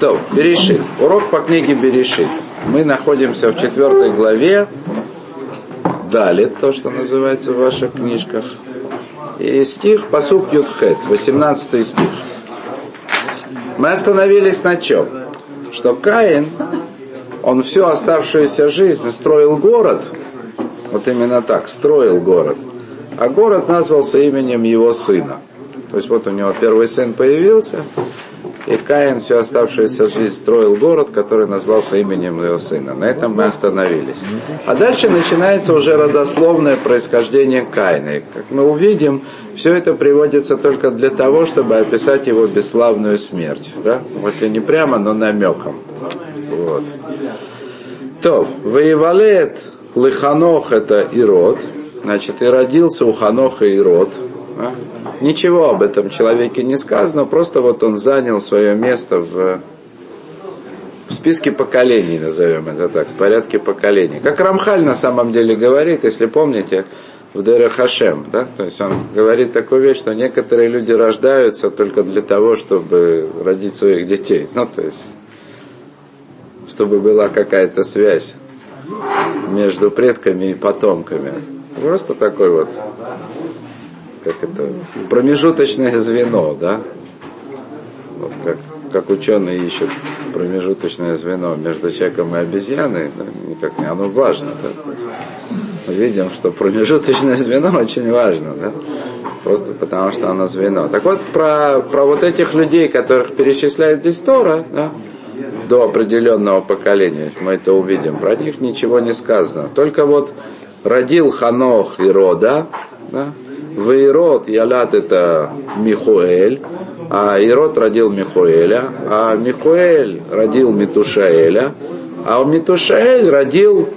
То, Берешит. Урок по книге Берешит. Мы находимся в четвертой главе. Далее, то, что называется в ваших книжках. И стих посук Юдхет, 18 стих. Мы остановились на чем? Что Каин, он всю оставшуюся жизнь строил город, вот именно так, строил город, а город назвался именем его сына. То есть вот у него первый сын появился, и Каин всю оставшуюся жизнь строил город, который назвался именем его сына. На этом мы остановились. А дальше начинается уже родословное происхождение Каина. И, как мы увидим, все это приводится только для того, чтобы описать его бесславную смерть. Да? Вот и не прямо, но намеком. Вот. То, воевалет Лыханох это Ирод, значит, и родился у Ханоха Ирод. А? Ничего об этом человеке не сказано, просто вот он занял свое место в, в списке поколений, назовем это так, в порядке поколений. Как Рамхаль на самом деле говорит, если помните, в Дере Хашем, да, то есть он говорит такую вещь, что некоторые люди рождаются только для того, чтобы родить своих детей, ну, то есть, чтобы была какая-то связь между предками и потомками. Просто такой вот как это, промежуточное звено, да? Вот как, как ученые ищут промежуточное звено между человеком и обезьяной, да, никак не, оно важно, да? мы видим, что промежуточное звено очень важно, да? Просто потому что оно звено. Так вот, про, про вот этих людей, которых перечисляет здесь да, до определенного поколения, мы это увидим, про них ничего не сказано. Только вот родил Ханох и Рода, да, Вейрод Ялат это Михуэль, а Ирод родил Михуэля, а Михуэль родил Митушаэля, а Митушаэль родил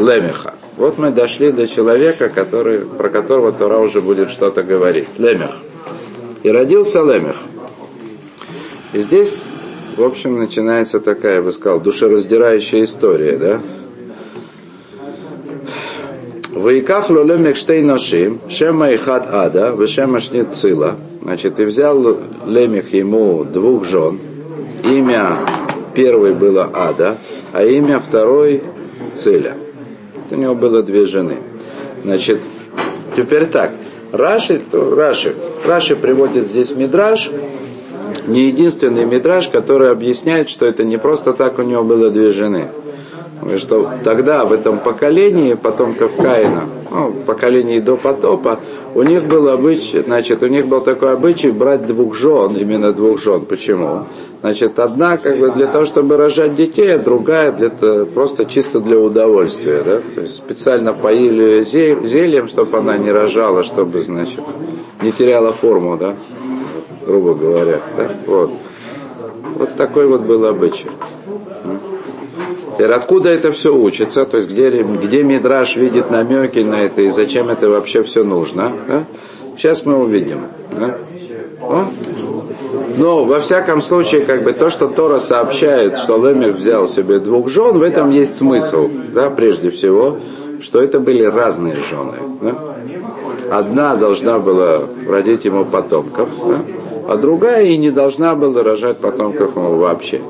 Лемеха. Вот мы дошли до человека, который, про которого Тора уже будет что-то говорить. Лемех. И родился Лемех. И здесь, в общем, начинается такая, я бы сказал, душераздирающая история, да? Ваиках лолемек штей нашим, шема и хат ада, вешема шнит цила. Значит, и взял Лемех ему двух жен. Имя первой было Ада, а имя второй Циля. У него было две жены. Значит, теперь так. Раши, Раши, Раши приводит здесь Мидраж, не единственный Мидраж, который объясняет, что это не просто так у него было две жены что тогда в этом поколении потомков Каина, ну, поколении до потопа, у них был обычай, значит, у них был такой обычай брать двух жен, именно двух жен. Почему? Значит, одна как бы для того, чтобы рожать детей, а другая для, просто чисто для удовольствия. Да? То есть специально поили зельем, чтобы она не рожала, чтобы, значит, не теряла форму, да? грубо говоря. Да? Вот. вот такой вот был обычай. Откуда это все учится, то есть где, где Мидраш видит намеки на это и зачем это вообще все нужно, да? сейчас мы увидим. Да? О? Но во всяком случае, как бы то, что Тора сообщает, что Лемех взял себе двух жен, в этом есть смысл, да, прежде всего, что это были разные жены. Да? Одна должна была родить ему потомков, да? А другая и не должна была рожать потомков ему вообще.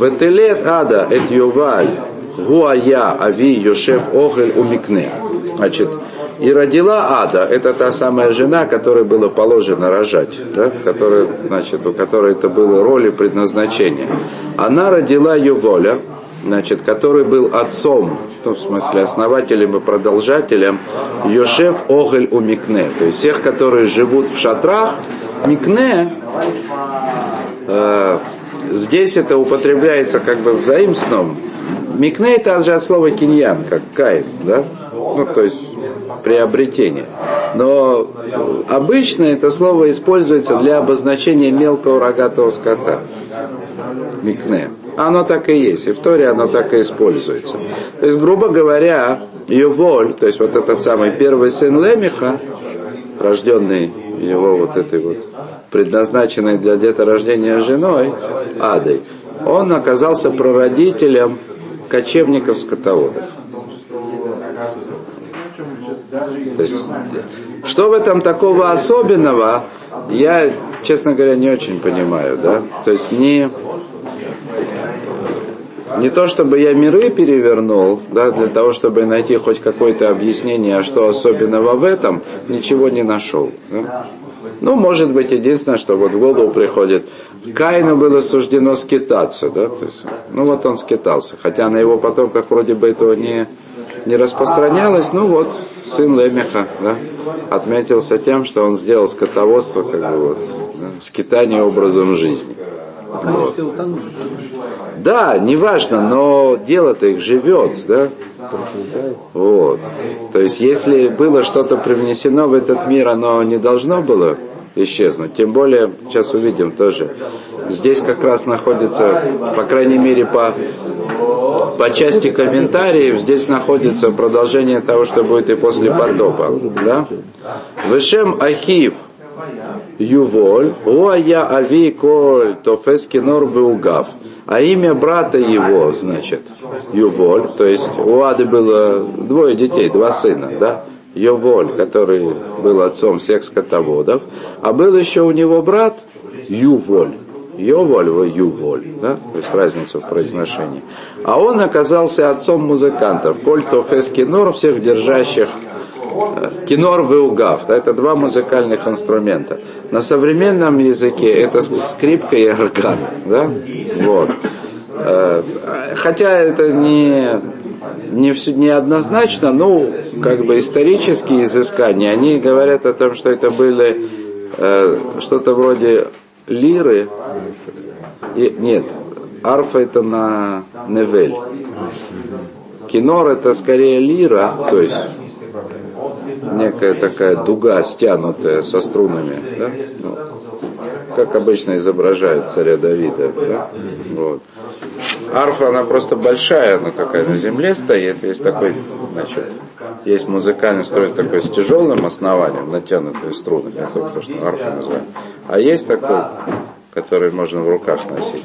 Ветелет ада эт юваль гуая ави йошев охель умикне. Значит, и родила Ада, это та самая жена, которой было положено рожать, да, которая, значит, у которой это было роль и предназначение. Она родила Юволя, значит, который был отцом, ну, в смысле основателем и продолжателем Йошев Огель у Микне, то есть всех, которые живут в шатрах, Микне, э, здесь это употребляется как бы в заимственном. Микне это же от слова киньян, как кайт, да? Ну, то есть приобретение. Но обычно это слово используется для обозначения мелкого рогатого скота. Микне. Оно так и есть. И в Торе оно так и используется. То есть, грубо говоря, Юволь, то есть вот этот самый первый сын Лемиха, рожденный его вот этой вот предназначенной для деторождения женой, Адой, он оказался прародителем кочевников-скотоводов. То есть, что в этом такого особенного, я, честно говоря, не очень понимаю, да? То есть не, не то чтобы я миры перевернул, да, для того, чтобы найти хоть какое-то объяснение, что особенного в этом, ничего не нашел. Да? Ну, может быть, единственное, что вот в голову приходит, Каину было суждено скитаться, да, то есть, ну вот он скитался, хотя на его потомках вроде бы этого не, не распространялось, ну вот, сын Лемеха, да, отметился тем, что он сделал скотоводство, как бы вот, да, скитание образом жизни. Вот. Да, неважно, но дело-то их живет, да? Вот. То есть, если было что-то привнесено в этот мир, оно не должно было исчезнуть. Тем более, сейчас увидим тоже, здесь как раз находится, по крайней мере, по, по части комментариев, здесь находится продолжение того, что будет и после потопа. Да? Вышем Ахив Юволь, Уая Ави Коль Тофес Кинор Веугав. А имя брата его, значит, Юволь, то есть у Ады было двое детей, два сына, да? Йоволь, который был отцом всех скотоводов, а был еще у него брат Юволь. Йоволь, Юволь, да? то есть разница в произношении. А он оказался отцом музыкантов, Коль Тофес всех держащих Кинор Веугав, да, это два музыкальных инструмента. На современном языке это скрипка и орган, да, вот. Э, хотя это не не, все, не однозначно, но как бы исторические изыскания, они говорят о том, что это были э, что-то вроде лиры. И, нет, арфа это на невель. Кинор это скорее лира, то есть некая такая дуга стянутая со струнами, да? ну, как обычно изображают царя Давида. Да? Вот. Арфа, она просто большая, она такая на земле стоит, есть такой, значит, есть музыкальный инструмент такой с тяжелым основанием, натянутые струны, это то, что арфа называем. А есть такой, который можно в руках носить.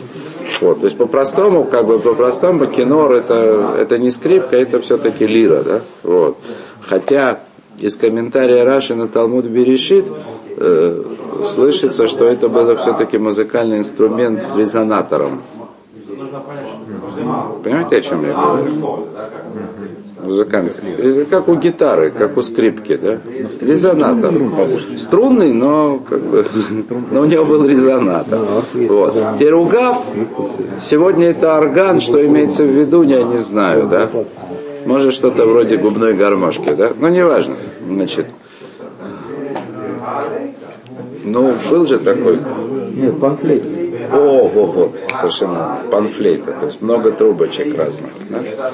Вот, то есть по-простому, как бы по-простому, кинор это, это не скрипка, это все-таки лира, да, вот. Хотя из комментария Раши на Талмуд Берешит э, слышится, что это был все-таки музыкальный инструмент с резонатором. Понимаете, о чем я говорю? Музыканты. Как у гитары, как у скрипки, да? Резонатор. Струнный, но как бы, но у него был резонатор. Вот. Теругав, сегодня это орган, что имеется в виду, я не знаю, да? Может что-то вроде губной гармошки, да? Но неважно. Значит, ну, был же такой... Нет, панфлейт. О, вот, вот, совершенно панфлейта, то есть много трубочек разных. Да?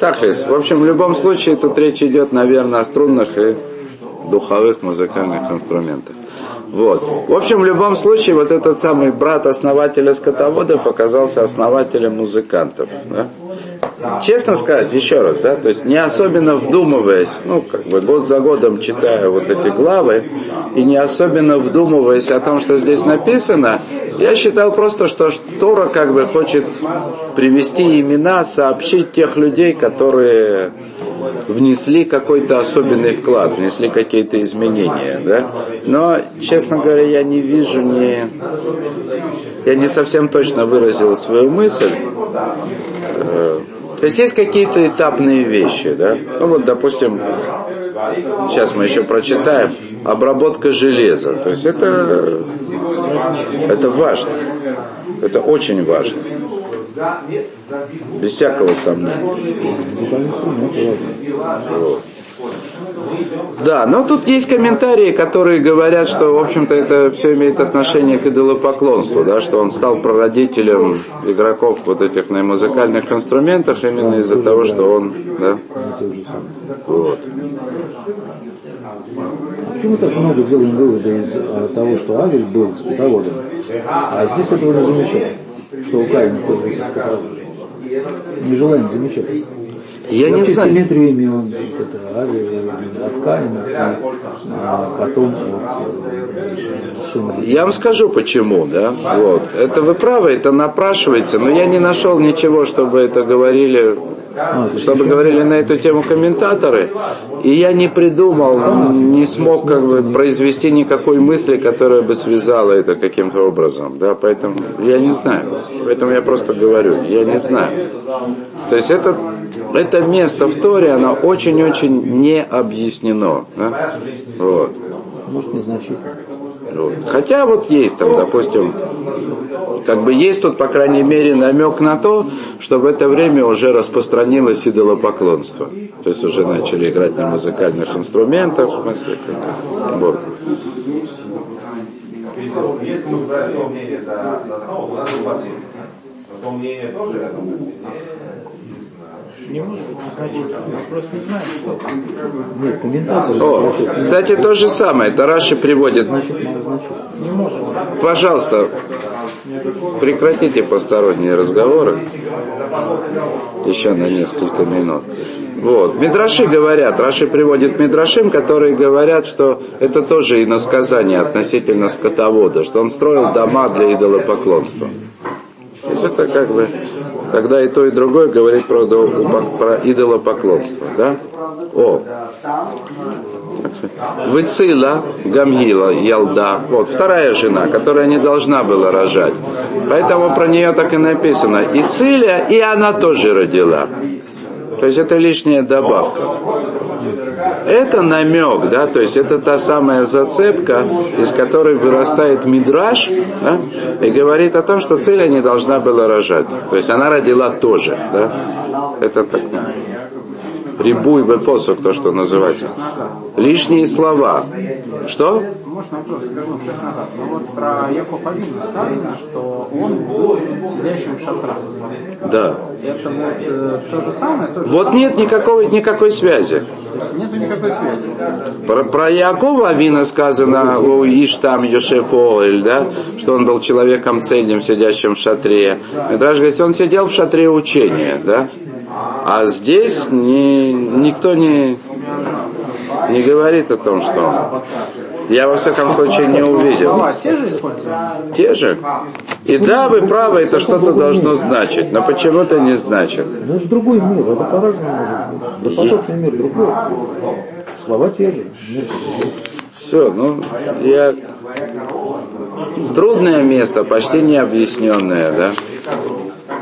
Так, в общем, в любом случае тут речь идет, наверное, о струнных и духовых музыкальных инструментах. Вот. В общем, в любом случае, вот этот самый брат основателя скотоводов оказался основателем музыкантов. Да? Честно сказать, еще раз, да, то есть не особенно вдумываясь, ну, как бы год за годом читая вот эти главы, и не особенно вдумываясь о том, что здесь написано, я считал просто, что Тора как бы хочет привести имена, сообщить тех людей, которые внесли какой-то особенный вклад, внесли какие-то изменения, да. Но, честно говоря, я не вижу не... Я не совсем точно выразил свою мысль. То есть есть какие-то этапные вещи, да? Ну вот, допустим, сейчас мы еще прочитаем, обработка железа. То есть это, это важно. Это очень важно. Без всякого сомнения. Вот. Да, но тут есть комментарии, которые говорят, что, в общем-то, это все имеет отношение к идолопоклонству, да, что он стал прародителем игроков вот этих на музыкальных инструментах именно из-за того, что он, да, вот. Почему так много делаем вывода из а, того, что Авель был скотоводом, а здесь этого не замечаем, что у Каина появился скотовод? Не желаем замечать. Я не знаю. симметрию имел а, потом э. Я вам скажу почему, да. Вот. Это вы правы, это напрашивается, но я не нашел ничего, чтобы это говорили А, чтобы говорили на эту тему комментаторы, и я не придумал, не смог как бы произвести никакой мысли, которая бы связала это каким-то образом, да, поэтому я не знаю, поэтому я просто говорю, я не знаю. То есть это, это место в Торе, оно очень-очень не объяснено, да? вот. Может, незначительно. Вот. Хотя вот есть там, допустим, как бы есть тут, по крайней мере, намек на то, что в это время уже распространилось идолопоклонство. То есть уже начали играть на музыкальных инструментах, в смысле, как, вот. Если, мы брать то мнение за, за основу, у нас было отдельно. Но то мнение тоже, я думаю, не может быть незначительно. Мы просто не знаем, что там. Нет, О, спрашивают, кстати, то же самое, это Раши приводит. значит. Не может. Пожалуйста, прекратите посторонние разговоры еще на несколько минут. Вот. Мидраши говорят, Раши приводит Мидрашим, которые говорят, что это тоже иносказание относительно скотовода, что он строил дома для идолопоклонства. То есть это как бы, когда и то, и другое говорит про, про идолопоклонство. Да? О, Выцила Гамгила Ялда, вот вторая жена, которая не должна была рожать. Поэтому про нее так и написано. И Циля, и она тоже родила. То есть это лишняя добавка. Это намек, да, то есть это та самая зацепка, из которой вырастает мидраж, да, и говорит о том, что Циля не должна была рожать. То есть она родила тоже, да. Это так, прибуй в посох, то, что называется. Лишние слова. Что? Может, вопрос скажу шесть назад. Но вот про Яков Авину сказано, что он был сидящим в шатрах. Да. Это вот э, то же самое? То же Вот самое? нет никакой, никакой связи. Нету никакой связи. Про, про Якова Авина сказано у Иштам Йошеф Оэль, да, что он был человеком цельным, сидящим в шатре. Мидраш говорит, он сидел в шатре учения, да. А здесь ни, никто не, не говорит о том, что. Я во всяком случае не увидел. Слова те же используют? Те же. И да, вы правы, это что-то должно значить, но почему-то не значит. Ну, это же другой мир, это по-разному может быть. Допотопный мир другой. Слова те же. Все, ну, я... Трудное место, почти необъясненное, да?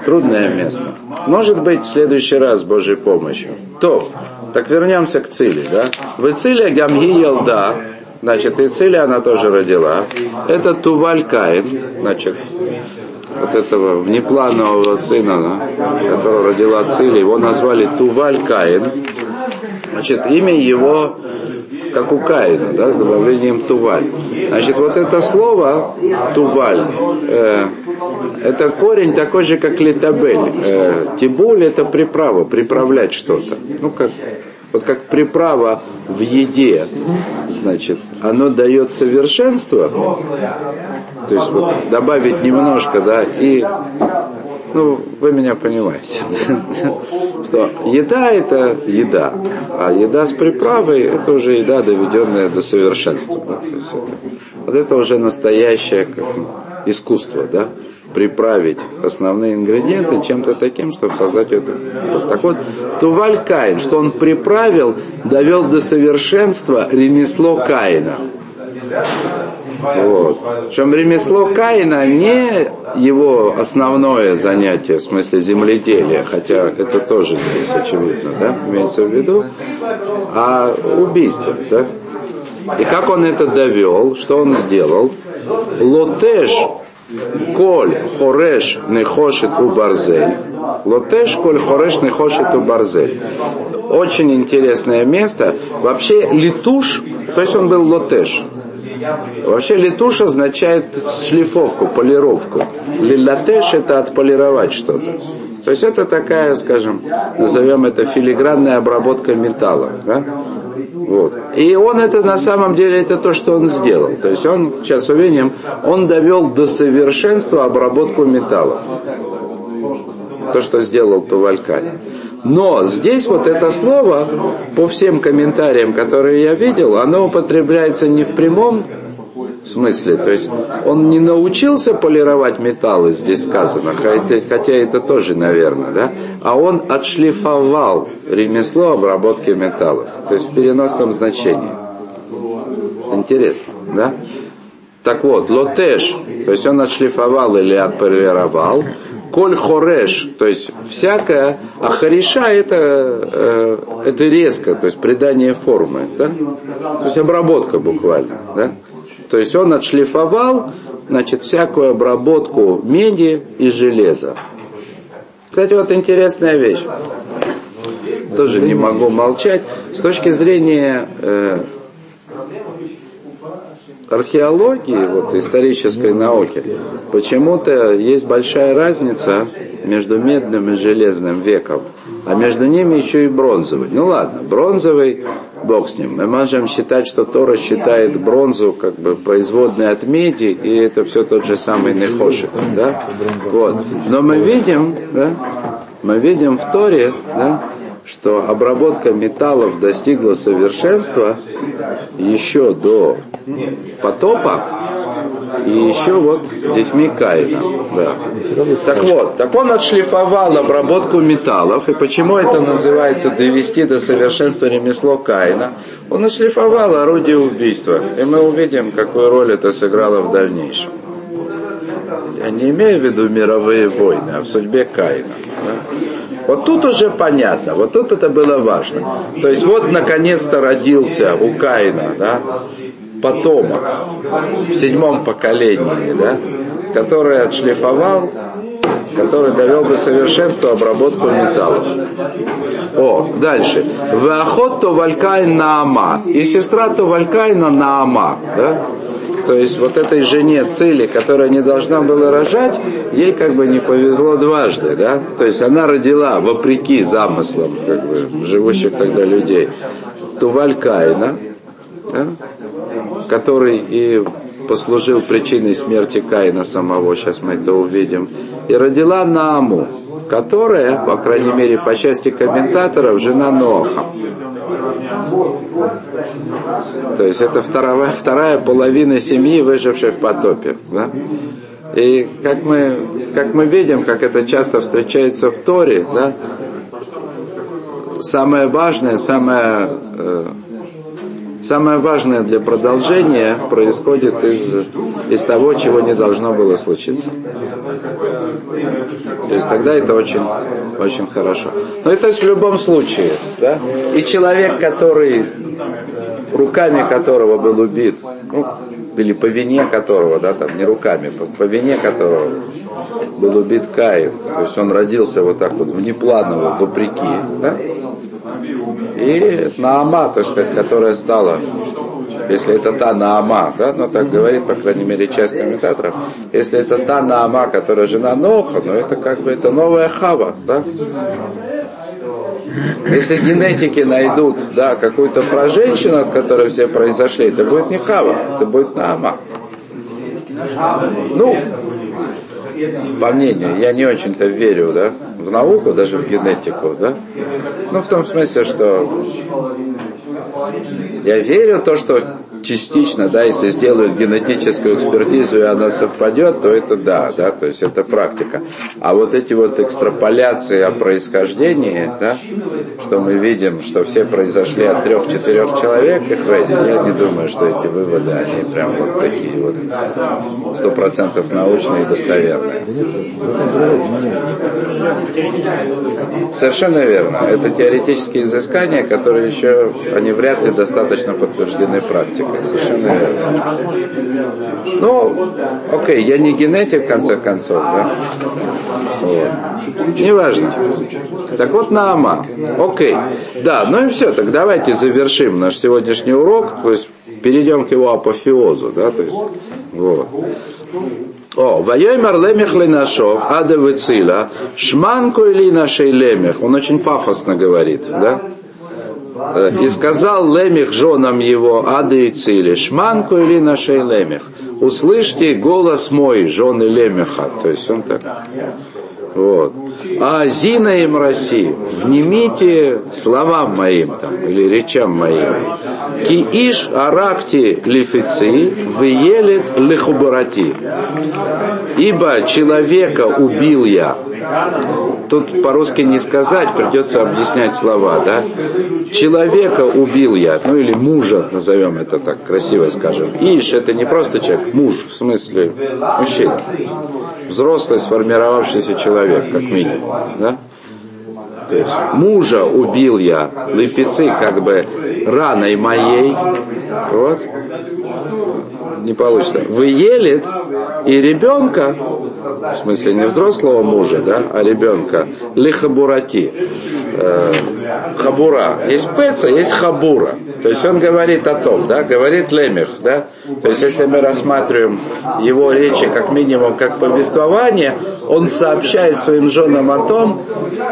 Трудное место. Может быть, в следующий раз с Божьей помощью. То, так вернемся к Циле, да? В Ициле Гамги Елда, значит, и Циле она тоже родила. Это Туваль Каин, значит, вот этого внепланового сына, да, которого родила Циле, его назвали Туваль Каин. Значит, имя его как у Каина, да, с добавлением Туваль. Значит, вот это слово Туваль, э, это корень такой же, как литабель. Э, тибуль это приправа, приправлять что-то. Ну, как, вот как приправа в еде, значит, оно дает совершенство, то есть вот добавить немножко, да, и ну, вы меня понимаете, что еда это еда, а еда с приправой это уже еда, доведенная до совершенства. Да? То есть это, вот это уже настоящее как, искусство, да? Приправить основные ингредиенты чем-то таким, чтобы создать эту. Так вот, Туваль Каин, что он приправил, довел до совершенства ремесло Каина. Вот. Причем ремесло Каина не его основное занятие, в смысле земледелия, хотя это тоже здесь очевидно, да, имеется в виду, а убийство, да. И как он это довел, что он сделал? Лотеш коль хореш нехошет у барзель. Лотеш коль хореш нехошет у барзель. Очень интересное место. Вообще литуш, то есть он был лотеш. Вообще литуш означает шлифовку, полировку. Лилатеш это отполировать что-то. То есть это такая, скажем, назовем это филигранная обработка металла. Да? Вот. И он это на самом деле это то, что он сделал. То есть он, сейчас увидим, он довел до совершенства обработку металла. То, что сделал Тувалькай. Но здесь вот это слово, по всем комментариям, которые я видел, оно употребляется не в прямом смысле. То есть он не научился полировать металлы, здесь сказано, хотя, это тоже, наверное, да, а он отшлифовал ремесло обработки металлов. То есть в переносном значении. Интересно, да? Так вот, лотеш, то есть он отшлифовал или отполировал, коль хореш, то есть всякое, а хариша это, э, это резко, то есть придание формы, да? то есть обработка буквально, да? То есть он отшлифовал, значит, всякую обработку меди и железа. Кстати, вот интересная вещь. Тоже не могу молчать. С точки зрения э, археологии, вот, исторической науки, почему-то есть большая разница между медным и железным веком, а между ними еще и бронзовый. Ну ладно, бронзовый, бог с ним. Мы можем считать, что Тора считает бронзу как бы производной от меди, и это все тот же самый Нехошик, да? Вот. Но мы видим, да, мы видим в Торе, да, что обработка металлов достигла совершенства еще до потопа и еще вот детьми Каина. Да. Так вот, так он отшлифовал обработку металлов, и почему это называется довести до совершенства ремесло Каина? Он отшлифовал орудие убийства, и мы увидим, какую роль это сыграло в дальнейшем. Я не имею в виду мировые войны, а в судьбе Каина. Да? Вот тут уже понятно, вот тут это было важно. То есть вот наконец-то родился у Каина, да, потомок в седьмом поколении, да, который отшлифовал, который довел до совершенства обработку металлов. О, дальше. Вахот то валькайн наама. И сестра то валькайна наама. Да? То есть вот этой жене Цели, которая не должна была рожать, ей как бы не повезло дважды, да? То есть она родила вопреки замыслам как бы, живущих тогда людей Туваль Каина, да? Который и послужил причиной смерти Каина самого, сейчас мы это увидим, и родила Нааму, которая, по крайней мере, по части комментаторов, жена Ноха. То есть это вторая, вторая половина семьи, выжившей в потопе. Да? И как мы, как мы видим, как это часто встречается в Торе, да, самое важное, самое, э, самое важное для продолжения происходит из, из того, чего не должно было случиться. То есть тогда это очень, очень хорошо. Но это в любом случае. Да? И человек, который руками которого был убит, ну, или по вине которого, да, там, не руками, по, по вине которого был убит Каин. То есть он родился вот так вот внепланово, вопреки, да? И Наама, то есть, которая стала, если это та Наама, да, но так говорит, по крайней мере, часть комментаторов, если это та Наама, которая жена Ноха, ну это как бы это новая Хава, да? Если генетики найдут да, какую-то про женщину, от которой все произошли, это будет не Хава, это будет Наама. Ну, по мнению, я не очень-то верю да, в науку, даже в генетику, да? Ну, в том смысле, что я верю в то, что частично, да, если сделают генетическую экспертизу и она совпадет, то это да, да, то есть это практика. А вот эти вот экстраполяции о происхождении, да, что мы видим, что все произошли от трех-четырех человек, их я не думаю, что эти выводы, они прям вот такие вот сто процентов научные и достоверные. Совершенно верно. Это теоретические изыскания, которые еще, они вряд ли достаточно подтверждены практикой. Совершенно верно. Ну, окей, я не генетик, в конце концов, да? Вот. Неважно. Так вот, Наама. Окей. Да, ну и все, так давайте завершим наш сегодняшний урок, то есть перейдем к его апофеозу, да, то есть, вот. О, воемер лемех ленашов, ада вецила, шманку или нашей лемех. Он очень пафосно говорит, да? И сказал Лемех женам его, ады и цили, шманку или нашей Лемех. услышьте голос мой, жены Лемеха. То есть он так вот. А Зина им России, внимите словам моим там, или речам моим. Ки иш аракти лифици выелит лихубарати. Ибо человека убил я. Тут по-русски не сказать, придется объяснять слова, да? Человека убил я, ну или мужа, назовем это так, красиво скажем. Иш это не просто человек, муж, в смысле мужчина. Взрослый сформировавшийся человек, как минимум, да? То есть мужа убил я, лепецы как бы раной моей, вот, не получится. Выелит и ребенка, в смысле не взрослого мужа, да, а ребенка, лихабурати, э, хабура. Есть пеца, есть хабура. То есть он говорит о том, да, говорит Лемех, да. То есть если мы рассматриваем его речи как минимум как повествование, он сообщает своим женам о том,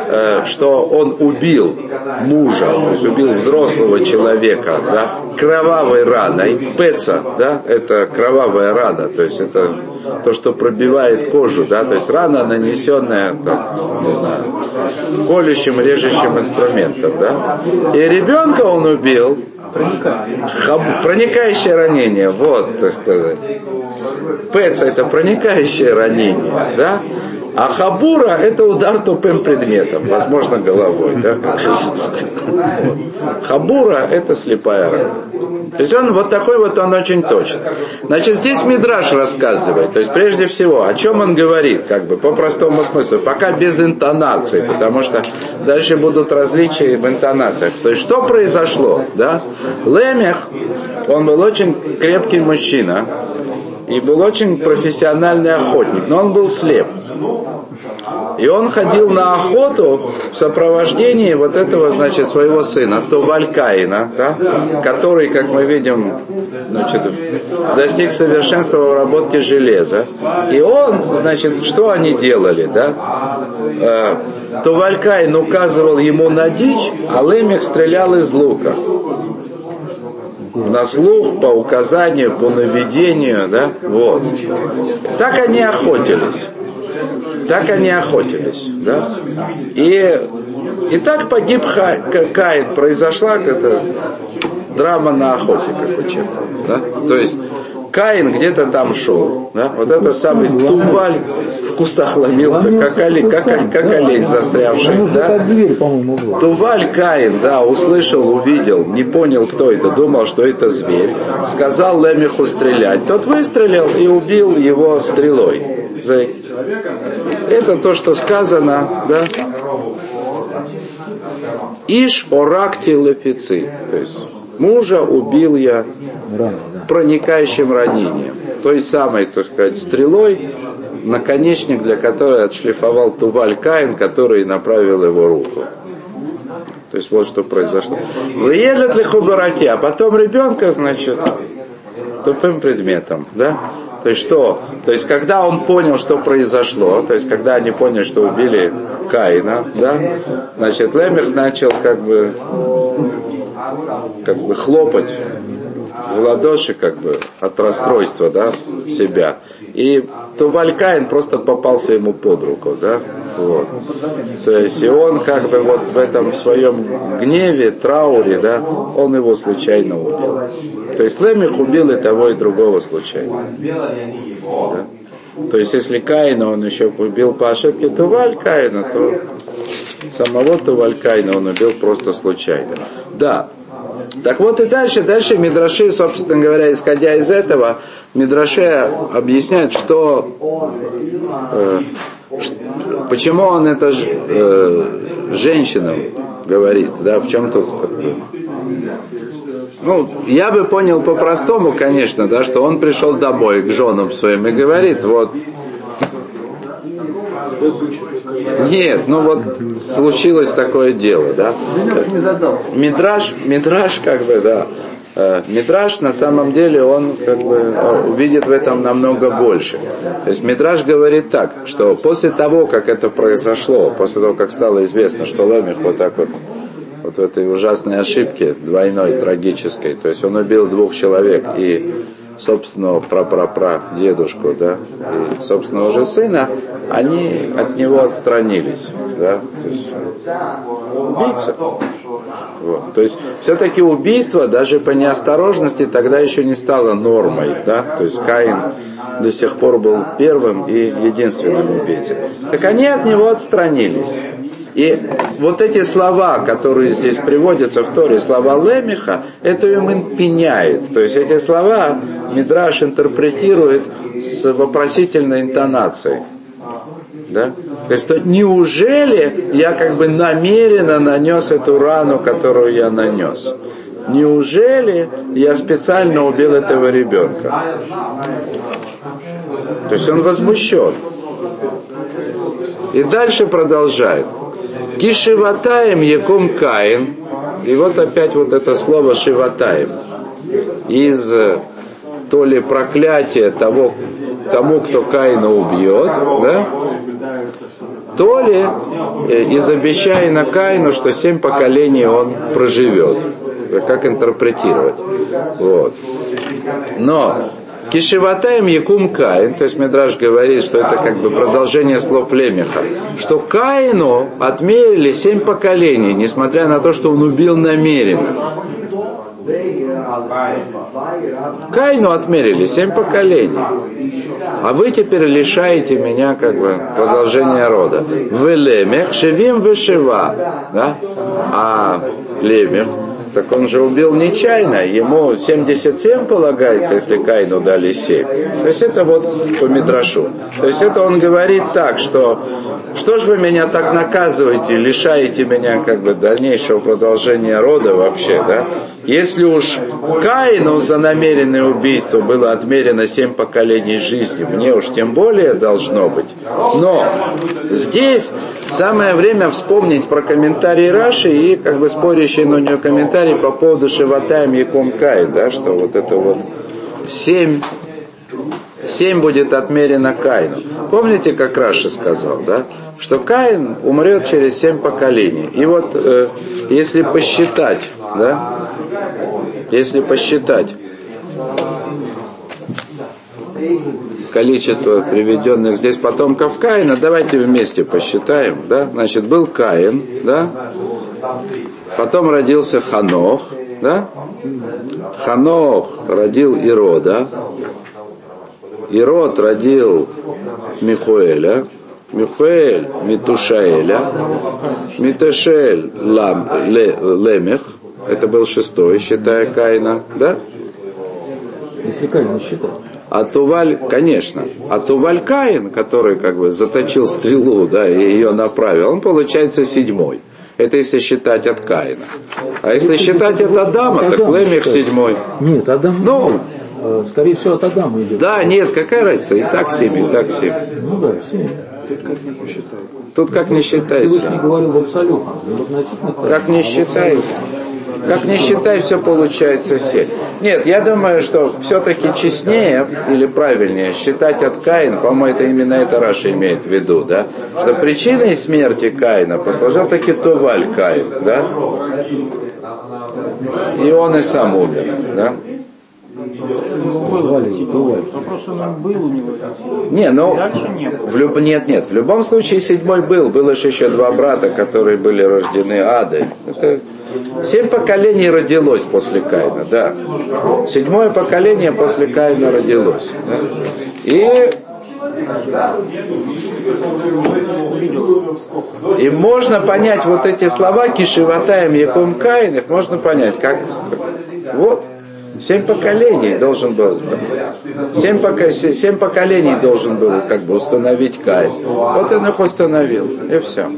э, что он убил мужа, то есть убил взрослого человека, да, кровавой раной. Пеца, да, это кровавая рана, то есть это то, что пробивает кожу, да, то есть рана, нанесенная, там, не знаю, колющим, режущим инструментом, да. И ребенка он убил, Хаб, проникающее ранение, вот, так сказать. Пеца это проникающее ранение, да? А хабура это удар тупым предметом, возможно головой. Да? Хабура это слепая рана. То есть он вот такой вот, он очень точен. Значит, здесь Мидраш рассказывает, то есть прежде всего, о чем он говорит, как бы по простому смыслу, пока без интонации, потому что дальше будут различия в интонациях. То есть что произошло, да? Лемех, он был очень крепкий мужчина, и был очень профессиональный охотник, но он был слеп. И он ходил на охоту в сопровождении вот этого, значит, своего сына, Тувалькаина, да, который, как мы видим, значит, достиг совершенства в обработке железа. И он, значит, что они делали, да? Э, Тувалькаин указывал ему на дичь, а Лемех стрелял из лука на слух, по указанию, по наведению, да, вот. Так они охотились. Так они охотились, да. И, и так погиб Ха, Каин, произошла какая-то драма на охоте, как у да. То есть Каин где-то там шел, да, вот этот самый Туваль в кустах ломился, как олень, как, как олень застрявший, да. Туваль Каин, да, услышал, увидел, не понял, кто это, думал, что это зверь, сказал Лемеху стрелять, тот выстрелил и убил его стрелой. Это то, что сказано, да. Иш оракти лепицы, то есть мужа убил я проникающим ранением. Той самой, так сказать, стрелой, наконечник, для которой отшлифовал Туваль Каин, который направил его руку. То есть вот что произошло. Выедет ли хубарати, а потом ребенка, значит, тупым предметом, да? То есть что? То есть когда он понял, что произошло, то есть когда они поняли, что убили Каина, да, значит, Лемех начал как бы как бы хлопать в ладоши как бы от расстройства, да, себя. И Тувалькаин просто попался ему под руку, да, вот. То есть и он как бы вот в этом своем гневе, трауре, да, он его случайно убил. То есть Лемих убил и того, и другого случайно. Да? То есть если Каина он еще убил по ошибке Туваль Каина, то самого Туваль Каина он убил просто случайно. Да, так вот и дальше, дальше Мидраши, собственно говоря, исходя из этого, Мидраши объясняет, что, э, почему он это э, женщинам говорит, да, в чем тут ну, я бы понял по-простому, конечно, да, что он пришел домой к женам своим и говорит, вот, нет, ну вот случилось такое дело, да. Мидраж, Мидраж как бы, да. Э, Мидраж на самом деле он как бы э, увидит в этом намного больше. То есть Мидраж говорит так, что после того, как это произошло, после того, как стало известно, что Лемех вот так вот вот в этой ужасной ошибке, двойной, трагической, то есть он убил двух человек и собственного прапрапра дедушку, да, и собственного же сына, они от него отстранились, да, то есть убийца. Вот. То есть все-таки убийство даже по неосторожности тогда еще не стало нормой, да, то есть Каин до сих пор был первым и единственным убийцей. Так они от него отстранились. И вот эти слова, которые здесь приводятся в Торе, слова Лемиха, это им пеняет. То есть эти слова Мидраш интерпретирует с вопросительной интонацией. Да? То есть, что неужели я как бы намеренно нанес эту рану, которую я нанес? Неужели я специально убил этого ребенка? То есть он возмущен. И дальше продолжает. Кишиватаем яком каин. И вот опять вот это слово шиватаем. Из то ли проклятия того, тому, кто Каина убьет, да? то ли э, из обещания Каину, что семь поколений он проживет. Как интерпретировать. Вот. Но Кишеватаем Якум Каин, то есть Медраж говорит, что это как бы продолжение слов Лемеха, что Каину отмерили семь поколений, несмотря на то, что он убил намеренно. Каину отмерили семь поколений. А вы теперь лишаете меня как бы продолжения рода. Вы лемех шевим вышива. Да? А лемех так он же убил нечаянно, ему 77 полагается, если Каину дали 7. То есть это вот по Мидрашу. То есть это он говорит так, что что ж вы меня так наказываете, лишаете меня как бы дальнейшего продолжения рода вообще, да? Если уж Каину за намеренное убийство было отмерено семь поколений жизни, мне уж тем более должно быть. Но здесь самое время вспомнить про комментарий Раши и как бы спорящий на нее комментарий по поводу Шиватаем Яком Каин, да, что вот это вот семь семь будет отмерено Каину. Помните, как Раши сказал, да? Что Каин умрет через семь поколений. И вот э, если посчитать, да, если посчитать количество приведенных здесь потомков Каина, давайте вместе посчитаем, да? Значит, был Каин, да? Потом родился Ханох, да? Ханох родил Ирода, Ирод родил Михуэля, Михуэль Митушаэля, Митешель Лам, Ле, Лемех, это был шестой, считая Каина, да? Если Каина считать. А Туваль, конечно, а Туваль Каин, который как бы заточил стрелу, да, и ее направил, он получается седьмой. Это если считать от Каина. А если считать от Адама, так Лемех седьмой. Нет, Адам. Ну, скорее всего, от Адама идет. Да, нет, какая разница, и так семь, и так семь. Ну да, семь. Тут как не считай Всевышний говорил в абсолютно, Как не считай, как не считай, все получается семь. Нет, я думаю, что все-таки честнее или правильнее считать от Каин, по-моему, это именно это Раша имеет в виду, да, что причиной смерти Каина послужил таки Туваль Каин, да, и он и сам умер, да. Вопрос, он был у него. Не, ну, в люб... нет, нет, в любом случае седьмой был, было же еще два брата, которые были рождены адой. Это семь поколений родилось после Каина, да. Седьмое поколение после Каина родилось. да. И и можно понять вот эти слова Кишеватаем Яком Каин, их можно понять, как вот Семь поколений должен был, семь, пока, семь поколений должен был как бы установить Каин. Вот он их установил, и все.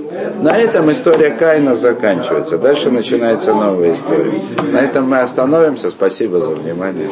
На этом история Каина заканчивается. Дальше начинается новая история. На этом мы остановимся. Спасибо за внимание.